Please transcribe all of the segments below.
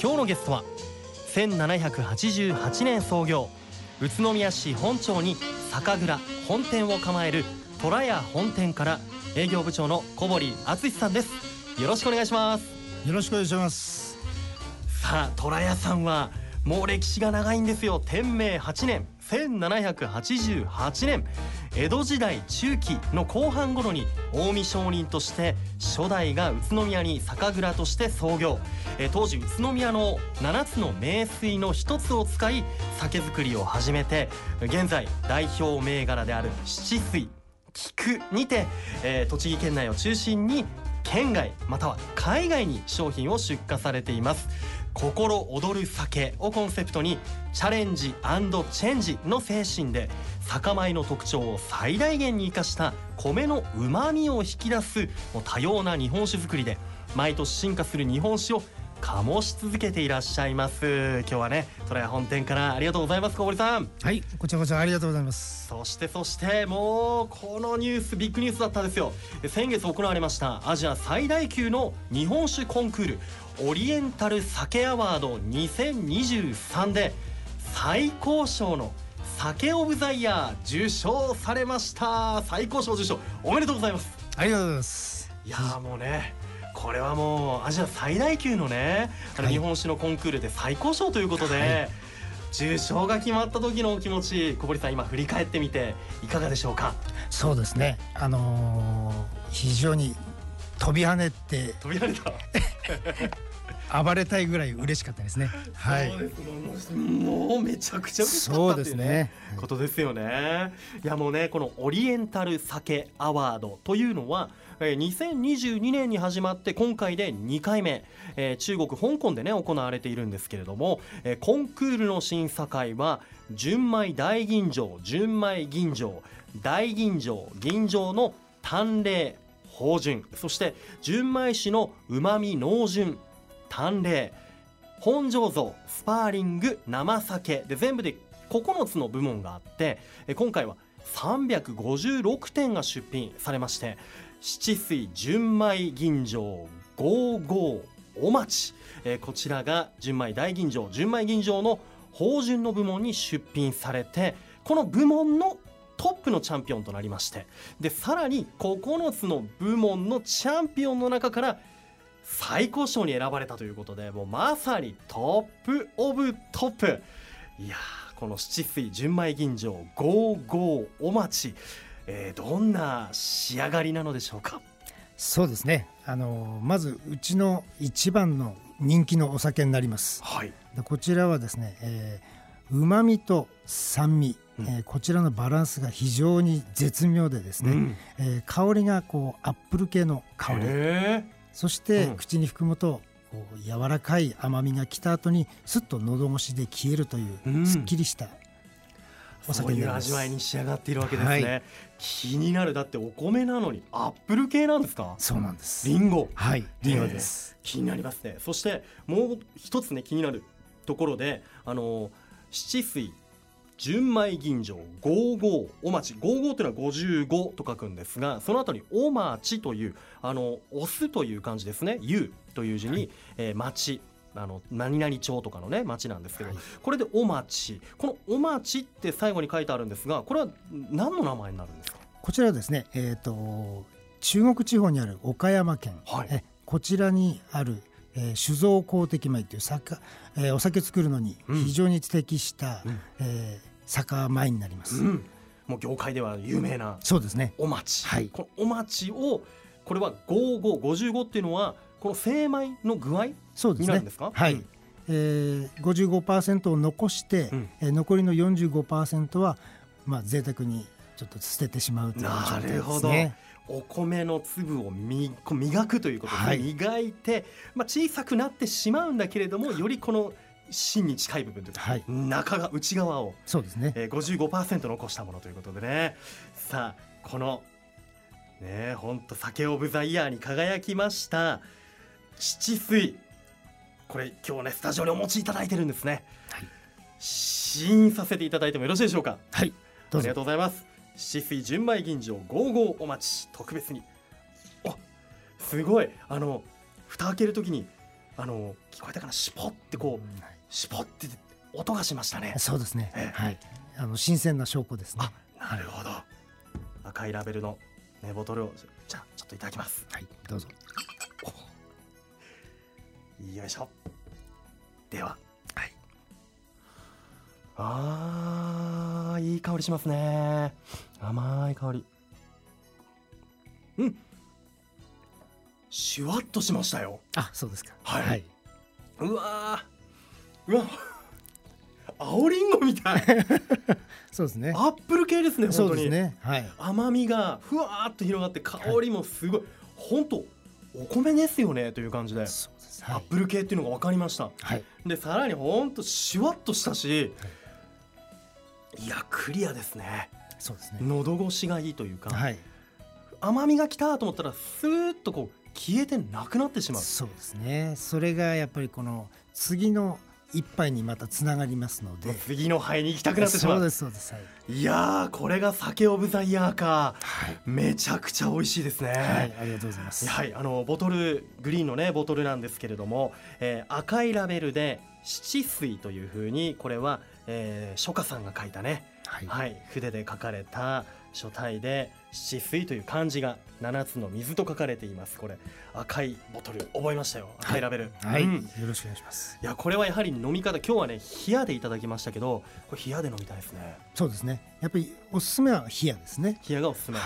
今日のゲストは1788年創業宇都宮市本町に酒蔵本店を構える虎屋本店から営業部長の小堀敦さんです。よろしくお願いします。よろしくお願いします。さあ虎屋さんはもう歴史が長いんですよ。天明8年1788年江戸時代中期の後半頃に近江商人として初代が宇都宮に酒蔵として創業。え当時宇都宮の7つの名水の1つを使い酒造りを始めて現在代表銘柄である七水菊にて、えー、栃木県内を中心に県外または海外に商品を出荷されています。心躍る酒をコンセプトにチャレンジチェンジの精神で酒米の特徴を最大限に生かした米のうまみを引き出す多様な日本酒作りで毎年進化する日本酒を醸し続けていらっしゃいます。今日はね虎屋本店からありがとうございます小堀さん。はいこちらこそありがとうございます。そしてそしてもうこのニュースビッグニュースだったんですよ。先月行われましたアジア最大級の日本酒コンクールオリエンタル酒アワード2023で最高賞の酒オブザイヤー受賞されました。最高賞受賞おめでとうございます。ありがとうございます。いやもうねこれはもうアジア最大級のねあの日本酒のコンクールで最高賞ということで、はい、受賞が決まった時のお気持ち小堀さん今振り返ってみていかがでしょうか？そうですね。あのー、非常に飛び跳ねて。飛び跳ねた？暴れたいぐらい嬉しかったですね。はい。もうめちゃくちゃ嬉しかったっていうね、ことですよね。いやもうねこのオリエンタル酒アワードというのは2022年に始まって今回で2回目、えー、中国香港でね行われているんですけれども、えー、コンクールの審査会は純米大吟醸純米吟醸大吟醸吟醸の淡麗芳醇。そして純米酒のうまみ濃醇淡麗。本醸造スパーリング生酒。で全部で9つの部門があって今回は356点が出品されまして七水純米吟醸55お町、え、こちらが純米大吟醸純米吟醸の芳醇の部門に出品されてこの部門のトップのチャンピオンとなりましてでさらに9つの部門のチャンピオンの中から最高賞に選ばれたということでもうまさに top of top。いやこの七水純米吟醸55雄町えー、どんな仕上がりなのでしょうか？そうですね。あのまずうちの一番の人気のお酒になります、はい、でこちらはですね、えー、旨味と酸味、うん、えー、こちらのバランスが非常に絶妙でですね、うん、えー、香りがこうアップル系の香りそして口に含むとこう柔らかい甘みが来た後にすっと喉越しで消えるというすっきりしたお酒そういう味わいに仕上がっているわけですね、はい、気になる。だってお米なのにアップル系なんですか？そうなんです。リンゴ。はい。リンゴです、気になりますね。そしてもう一つね気になるところであの七水純米吟醸55お町55というのは55と書くんですがその後にお町というあのオスという漢字ですね。U という字に、はい、えー、町あの何々町とかのね町なんですけど、はい、これでお町このお町って最後に書いてあるんですがこれは何の名前になるんですか？こちらはですね、えーと、中国地方にある岡山県、はい、えこちらにある、えー、酒造公的米という酒、えー、お酒作るのに非常に適した、うん、えー、酒米になります、うん、もう業界では有名なそうですね。お町、はい、このお町をこれは5555っていうのはこの精米の具合そうですね。はい。えー、55%を残して、うん、えー、残りの45%はまあ贅沢にちょっと捨ててしまうという状態ですね。なるほど。お米の粒を磨くということで、はい、磨いて、まあ、小さくなってしまうんだけれどもよりこの芯に近い部分というか、はい、中が内側をそうですね、えー、55%残したものということでね。さあこのね本当酒オブザイヤーに輝きました七水。これ今日ねスタジオにお持ちいただいてるんですね、はい、試飲させていただいてもよろしいでしょうか？はい。ありがとうございます七水純米吟醸55お待ち特別に。おすごい。あの蓋開けるときにあの聞こえたかな？シポってこう、シポって音がしましたね。そうですね、えー、はい。あの新鮮な証拠ですね。なるほど。赤いラベルのねボトルをじゃあちょっといただきます。はいどうぞ。よいしょ。では。はい。あーいい香りしますね。甘い香り。うん。シュワッとしましたよ。あそうですか。はい、はい、うわうわ。青りんごみたい。そうですね。アップル系ですね本当に。ね、はい、甘みがふわっと広がって香りもすごい、はい、本当お米ですよねという感じで、はい、アップル系っていうのが分かりました、はい、でさらに本当シュワッとしたし、い、やクリアですね。そうですね。喉越しがいいというか、はい、甘みがきたと思ったらスーッとこう消えてなくなってしまう。そうですね。それがやっぱりこの次の一杯にまたつながりますので。次の杯に行きたくなってしまう。そうですそうです、はい、いやこれが酒オブザイヤーか、はい、めちゃくちゃ美味しいですね。はいありがとうございます。はいあのボトルグリーンのねボトルなんですけれども、えー、赤いラベルで七水というふうにこれは、えー、書家さんが書いたね、はい、はい、筆で書かれた書体で七水という漢字が七つの水と書かれていますこれ。赤いボトル覚えましたよ。赤いラベル。はい、うん、よろしくお願いします。いやこれはやはり飲み方今日はね冷やでいただきましたけどこれ冷やで飲みたいですね。そうですね。やっぱりおすすめは冷やですね。冷やがおすすめ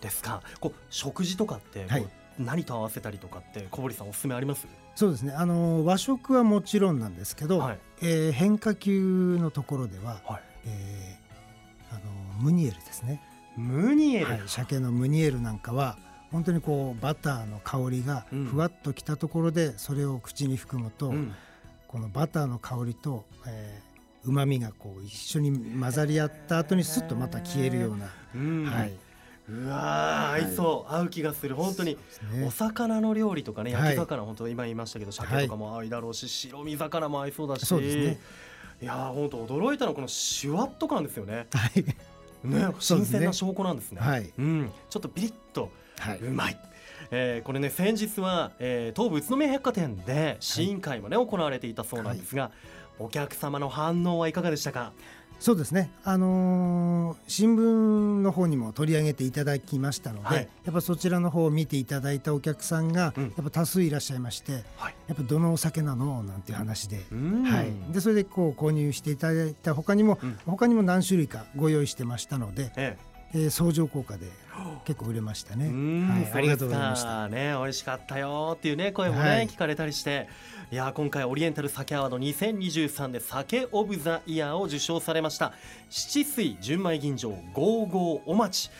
ですか、はい、こう食事とかってはい、何と合わせたりとかって小堀さんおすすめあります？そうですね。あの和食はもちろんなんですけど、はい、えー、変化球のところでは、はい、えー、あのムニエルですね。ムニエル、はい、鮭のムニエルなんかは本当にこうバターの香りがふわっときたところでそれを口に含むと、うん、このバターの香りとうま、みがこう一緒に混ざり合った後にすっとまた消えるような、うん、はい、うわ合いそう、合う気がする。本当に、お魚の料理とかね焼き魚、本当今言いましたけど鮭とかも合いだろうし、白身魚も合いそうだし。そうですね。いや本当驚いたのはこのシュワッと感ですよね。はい。ね、新鮮な証拠なんですね。はい、うん、ちょっとビリッと。うまい。はい、えー、これね先日は、えー、東武宇都宮百貨店で試飲会もね、はい、行われていたそうなんですが、お客様の反応はいかがでしたか？そうですね、あのー、新聞の方にも取り上げていただきましたので、はい、やっぱそちらの方を見ていただいたお客さんが、やっぱ多数いらっしゃいまして、はい、やっぱどのお酒なの？なんていう話で,、はい、でそれでこう購入していただいた他にも、うん、他にも何種類かご用意してましたので、ええー、相乗効果で結構売れましたね。はい、ありがとうございました。ね、美味しかったよっていうね声もね、はい、聞かれたりして。いや今回オリエンタル酒アワード2023で酒オブザイヤーを受賞されました。七水純米吟醸55お待ち。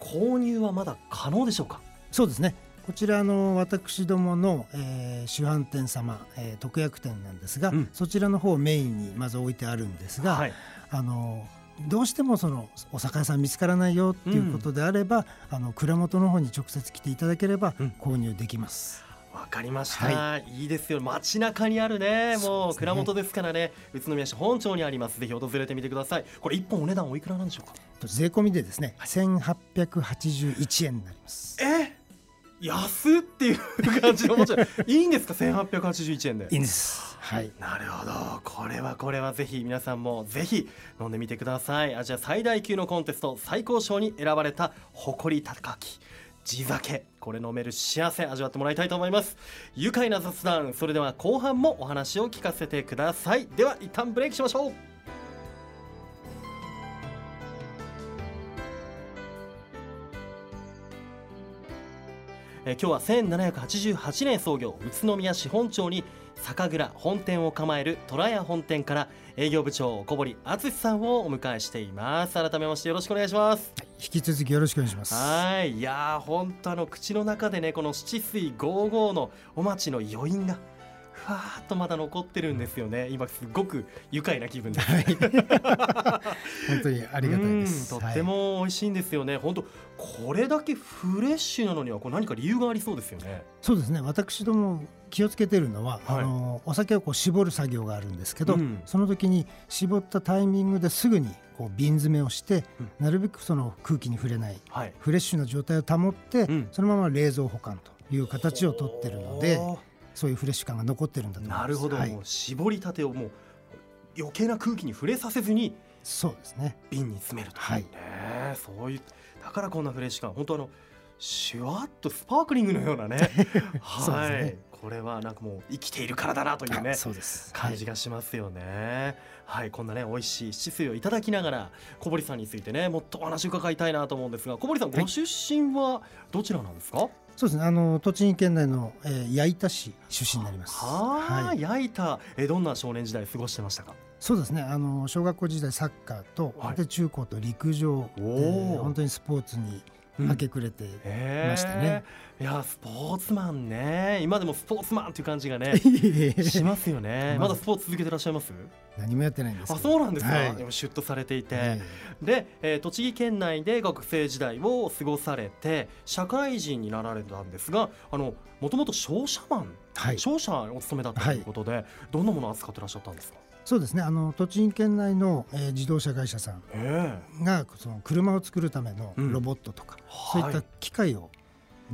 購入はまだ可能でしょうか？そうですね。こちらの私どもの、えー、主販店様、えー、特約店なんですが、うん、そちらの方をメインにまず置いてあるんですが、はい、あのどうしてもそのお酒屋さん見つからないよっていうことであれば、うん、あの蔵元の方に直接来ていただければ購入できます。わかりました、はい、いいですよ。街中にあるね。もう蔵元ですからね。宇都宮市本町にあります。ぜひ訪れてみてください。これ一本お値段おいくらなんでしょうか？税込みでですね、千八百八十一円になります。え？安っていう感じのもちろんいいんですか？千八百八十一円で。いいんですはい。なるほど。これはこれはぜひ皆さんもぜひ飲んでみてください。アジア最大級のコンテスト最高賞に選ばれた誇り高き地酒。これ飲める幸せ味わってもらいたいと思います。愉快な雑談。それでは後半もお話を聞かせてください。では一旦ブレイクしましょう。え今日は1788年創業宇都宮市本町に酒蔵本店を構える虎屋本店から営業部長小堀敦さんをお迎えしています。改めましてよろしくお願いします。引き続きよろしくお願いします。はいいや本当あの口の中でねこの七水五五のお待ちの余韻がふわーっとまだ残ってるんですよね。今すごく愉快な気分です、はい、本当にありがたいです。とっても美味しいんですよね、はい、本当これだけフレッシュなのにはこう何か理由がありそうですよね。そうですね。私ども気をつけてるのは、はい、あのお酒をこう絞る作業があるんですけど、うん、その時に絞ったタイミングですぐにこう瓶詰めをして、うん、なるべくその空気に触れない、はい、フレッシュな状態を保って、うん、そのまま冷蔵保管という形をとってるので。そういうフレッシュ感が残ってるんだと思います。なるほど、はい、もう絞りたてをもう余計な空気に触れさせずにそうですね。瓶に詰めると、はい、ねそういうだからこんなフレッシュ感。本当あのシュワッとスパークリングのようなね。はい、ね、これはなんかもう生きているからだなというねそうです。感じがしますよね、はい、はい、こんなね美味しい七水をいただきながら小堀さんについてねもっとお話伺いたいなと思うんですが小堀さんご出身はどちらなんですか、はいそうですね。あの栃木県内の、えー、矢板市出身になります。はあ、矢板、えどんな少年時代過ごしてましたか？そうですね。あの小学校時代サッカーと、はい、で中高と陸上、えー、本当にスポーツに明け暮れてましたね。いやスポーツマンね。今でもスポーツマンっていう感じがね しますよね。まだスポーツ続けてらっしゃいます？何もやってないんですあそうなんですか、はい、シュッとされていて、はい、で、えー、栃木県内で学生時代を過ごされて社会人になられたんですがあのもともと商社マン、はい、商社お勤めだったということで、どんなものを扱ってらっしゃったんですか？そうですね。あの栃木県内の、えー、自動車会社さんがその車を作るためのロボットとか、うん、そういった機械を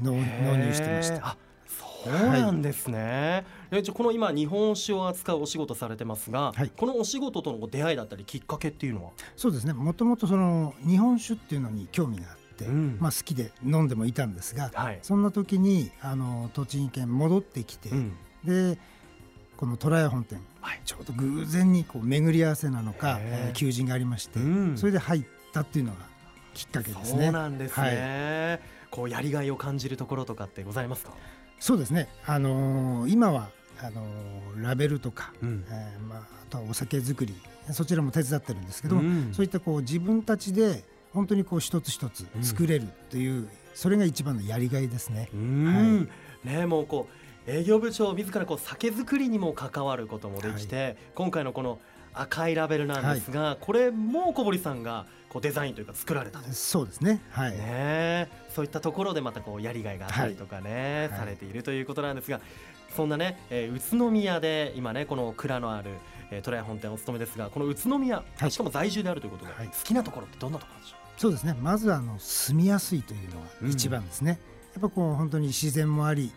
納入してました。そうなんですね、はい、この今日本酒を扱うお仕事されてますが、はい、このお仕事との出会いだったりきっかけっていうのは？そうですね。もともとその日本酒っていうのに興味があって、うん、まあ、好きで飲んでもいたんですが、はい、そんな時にあの栃木県戻ってきて、うん、でこの虎屋本店、はい、ちょうど偶然にこう巡り合わせなのか、えー、求人がありまして、うん、それで入ったっていうのがきっかけですね。そうなんですね、はい、こうやりがいを感じるところとかってございますか？そうですね、あのー、今はあのー、ラベルとか、うん、えー、まあ、あとはお酒作りそちらも手伝ってるんですけども、うん、そういったこう自分たちで本当にこう一つ一つ作れるという、うん、それが一番のやりがいですね。はい、ねもうこう営業部長自らこう酒造りにも関わることもできて、はい、今回のこの赤いラベルなんですが、はい、これも小堀さんがこうデザインというか作られたそうですね,、はい、ね。そういったところでまたこうやりがいがあったりとかね、はい、されているということなんですがそんなね、えー、宇都宮で今ねこの蔵のある、えー、虎屋本店お勤めですがこの宇都宮、はい、しかも在住であるということで、好きなところってどんなところでしょう？そうですね。まずはあの住みやすいというのが一番ですね、うん、やっぱこう本当に自然もあり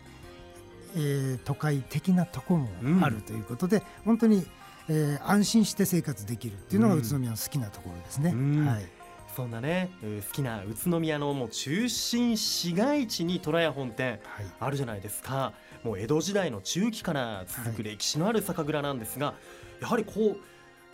えー、都会的なところもあるということで、うん、本当に、えー、安心して生活できるっていうのが宇都宮の好きなところですね。はい。そんなね好きな宇都宮のもう中心市街地に虎屋本店あるじゃないですか、はい、もう江戸時代の中期から続く歴史のある酒蔵なんですが、はい、やはりこう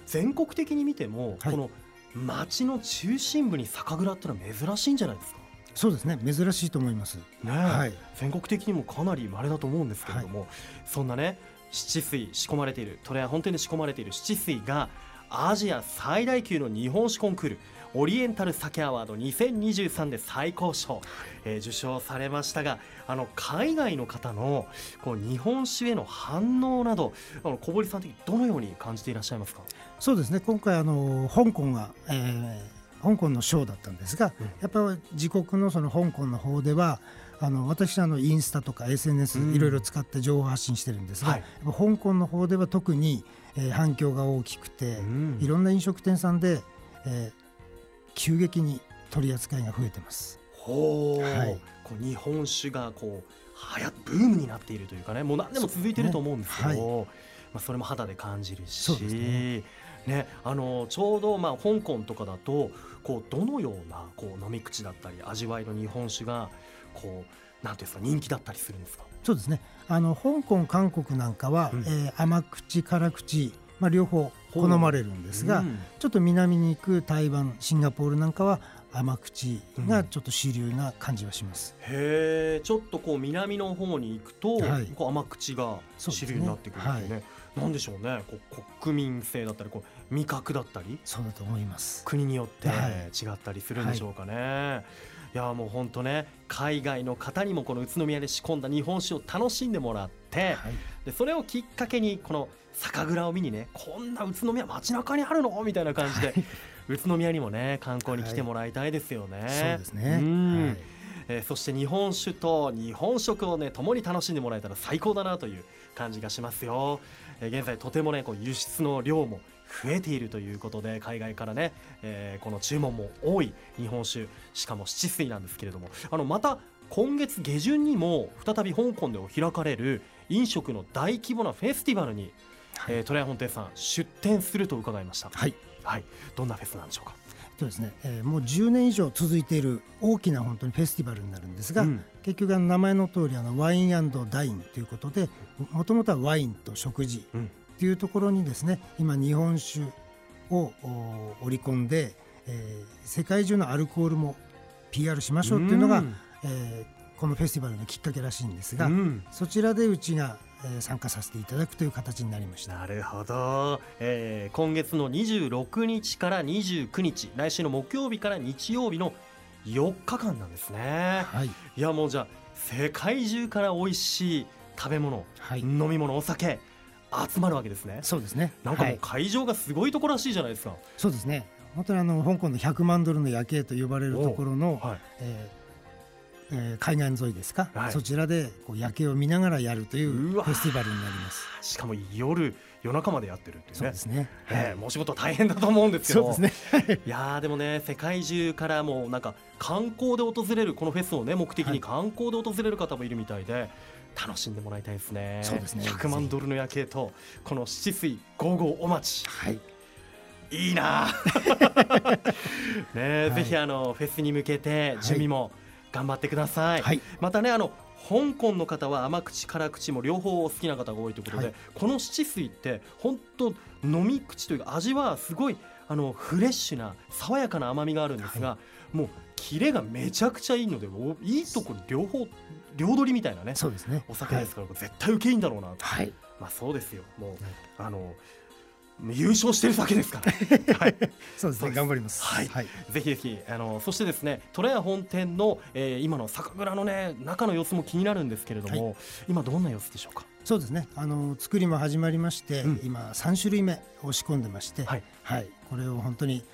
全国的に見ても、はい、この町の中心部に酒蔵ってのは珍しいんじゃないですか？そうですね。珍しいと思います、ねはい、全国的にもかなり稀だと思うんですけれども、はい、そんなね七水仕込まれているトレア本店で仕込まれている七水がアジア最大級の日本酒コンクールオリエンタル酒アワード2023で最高賞、えー、受賞されましたがあの海外の方のこう日本酒への反応などあの小堀さん的にどのように感じていらっしゃいますか？そうですね。今回あの香港が、えー香港のショーだったんですが、やっぱり自国のその香港の方ではあの私あのインスタとか SNS いろいろ使って情報発信してるんですが、うん、香港の方では特に、えー、反響が大きくて、うん、いろんな飲食店さんで、えー、急激に取り扱いが増えてます。ほはい、こう日本酒がこうはやブームになっているというかねもう何でも続いてると思うんですけど、ね。はい、まあ、それも肌で感じるし。ねね、あのちょうどまあ香港とかだとこうどのようなこう飲み口だったり味わいの日本酒がこうなんていうんですか人気だったりするんですか？そうですね。あの香港韓国なんかは、うん、えー、甘口辛口、まあ、両方好まれるんですが、うん、ちょっと南に行く台湾シンガポールなんかは甘口がちょっと主流な感じはします、うん、へえちょっとこう南の方に行くと、はい、こう甘口が主流になってくるんですね。なんでしょうね。こう国民性だったりこう味覚だったり。そうだと思います。国によって違ったりするんでしょうかね。はい、いやもう本当ね海外の方にもこの宇都宮で仕込んだ日本酒を楽しんでもらって、はい、でそれをきっかけにこの酒蔵を見にねこんな宇都宮街中にあるの？みたいな感じで、はい、宇都宮にもね観光に来てもらいたいですよね。そうですね、うん。えー、そして日本酒と日本食をね共に楽しんでもらえたら最高だなという感じがしますよ。え、現在とてもねこう輸出の量も増えているということで海外からね、えー、この注文も多い日本酒しかも七水なんですけれども。あのまた今月下旬にも再び香港で開かれる飲食の大規模なフェスティバルに、はい、えー、トラヤ本店さん出店すると伺いました。はい、はい、どんなフェスなんでしょうか？そうですね、えー、もう10年以上続いている大きな本当にフェスティバルになるんですが、うん、結局あの名前の通りあのワインダインということでもともとはワインと食事っていうところにですね今日本酒を織り込んで、えー、世界中のアルコールも PR しましょうっていうのが、うん、えー、このフェスティバルのきっかけらしいんですが、うん、そちらでうちがえ参加させていただくという形になりました。なるほど、えー、今月の26日から29日来週の木曜日から日曜日の4日間なんですね、はい、いやもうじゃあ世界中から美味しい食べ物、はい、飲み物お酒集まるわけですね。そうですね。なんかもう会場がすごいところらしいじゃないですか、はい、そうですね。本当にあの香港の100万ドルの夜景と呼ばれるところの、はい。えーえー、海岸沿いですか、はい、そちらでこう夜景を見ながらやるというフェスティバルになります。しかも夜夜中までやってるっていうね。そうですね、えー、もう仕事大変だと思うんですけど。そうですね。い。やでもね世界中からもなんか観光で訪れるこのフェスをね目的に観光で訪れる方もいるみたいで、楽しんでもらいたいですね。そうですね。100万ドルの夜景とこの七水ゴーゴーお待ち。はい。いいな ね、はい、ぜひあのフェスに向けて準備も頑張ってください、はい、またねあの香港の方は甘口辛口も両方好きな方が多いということで、はい、この七水って本当飲み口というか味はすごいあのフレッシュな爽やかな甘みがあるんですが、はい、もうキレがめちゃくちゃいいのでいいところ両方両取りみたいなねそうですね。お酒ですから、絶対受けいいんだろうなはい、まあそうですよ。もう、あの優勝してるだけですから。はい、そうですね。頑張ります。はい。はい、ぜひぜひあのそしてですね、トラヤ本店の、えー、今の酒蔵のね中の様子も気になるんですけれども、はい、今どんな様子でしょうか？そうですね。あの作りも始まりまして、うん、今三種類目を仕込んでまして、はい、はい、これを本当に、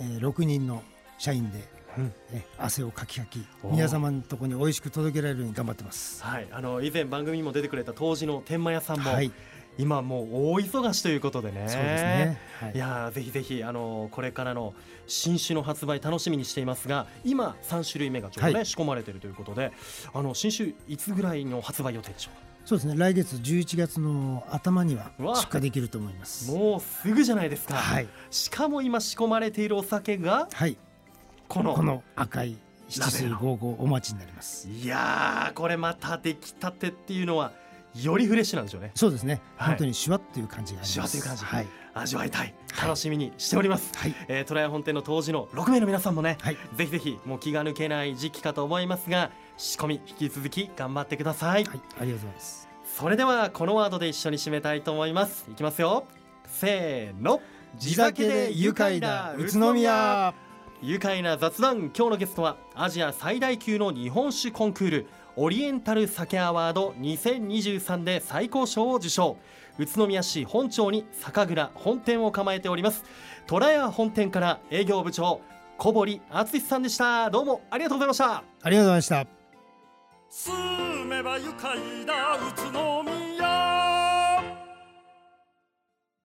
えー、6人の社員でうん、え汗をかきかき皆様のところに美味しく届けられるように頑張ってます。はい、あの以前番組にも出てくれた当時の天満屋さんも、はい、今もう大忙しということでね。そうですね。はい、いやぜひぜひあのこれからの新種の発売楽しみにしていますが、今三種類目がちょうどね、はい、仕込まれているということで、あの新種いつぐらいの発売予定でしょうか？そうですね。来月11月の頭には出荷できると思います。もうすぐじゃないですか。はい。しかも今仕込まれているお酒が、はい。このこの赤い七水五五お待ちになります。いやこれまた出来たてっていうのは。よりフレッシュなんでしょうね。そうですね、はい、本当にシュワっていう感じがシュワという感じ、はい、味わいたい。楽しみにしております、はい、えー、トライ本店の当時の6名の皆さんもね、はい、ぜひぜひもう気が抜けない時期かと思いますが仕込み引き続き頑張ってください、はい、ありがとうございます。それではこのワードで一緒に締めたいと思います。いきますよ。せーの。地酒で愉快な宇都宮。愉快な雑談。今日のゲストはアジア最大級の日本酒コンクールオリエンタル酒アワード2023で最高賞を受賞。宇都宮市本町に酒蔵本店を構えております。虎屋本店から営業部長小堀敦さんでした。どうもありがとうございました。ありがとうございました。住めば愉快だ宇都宮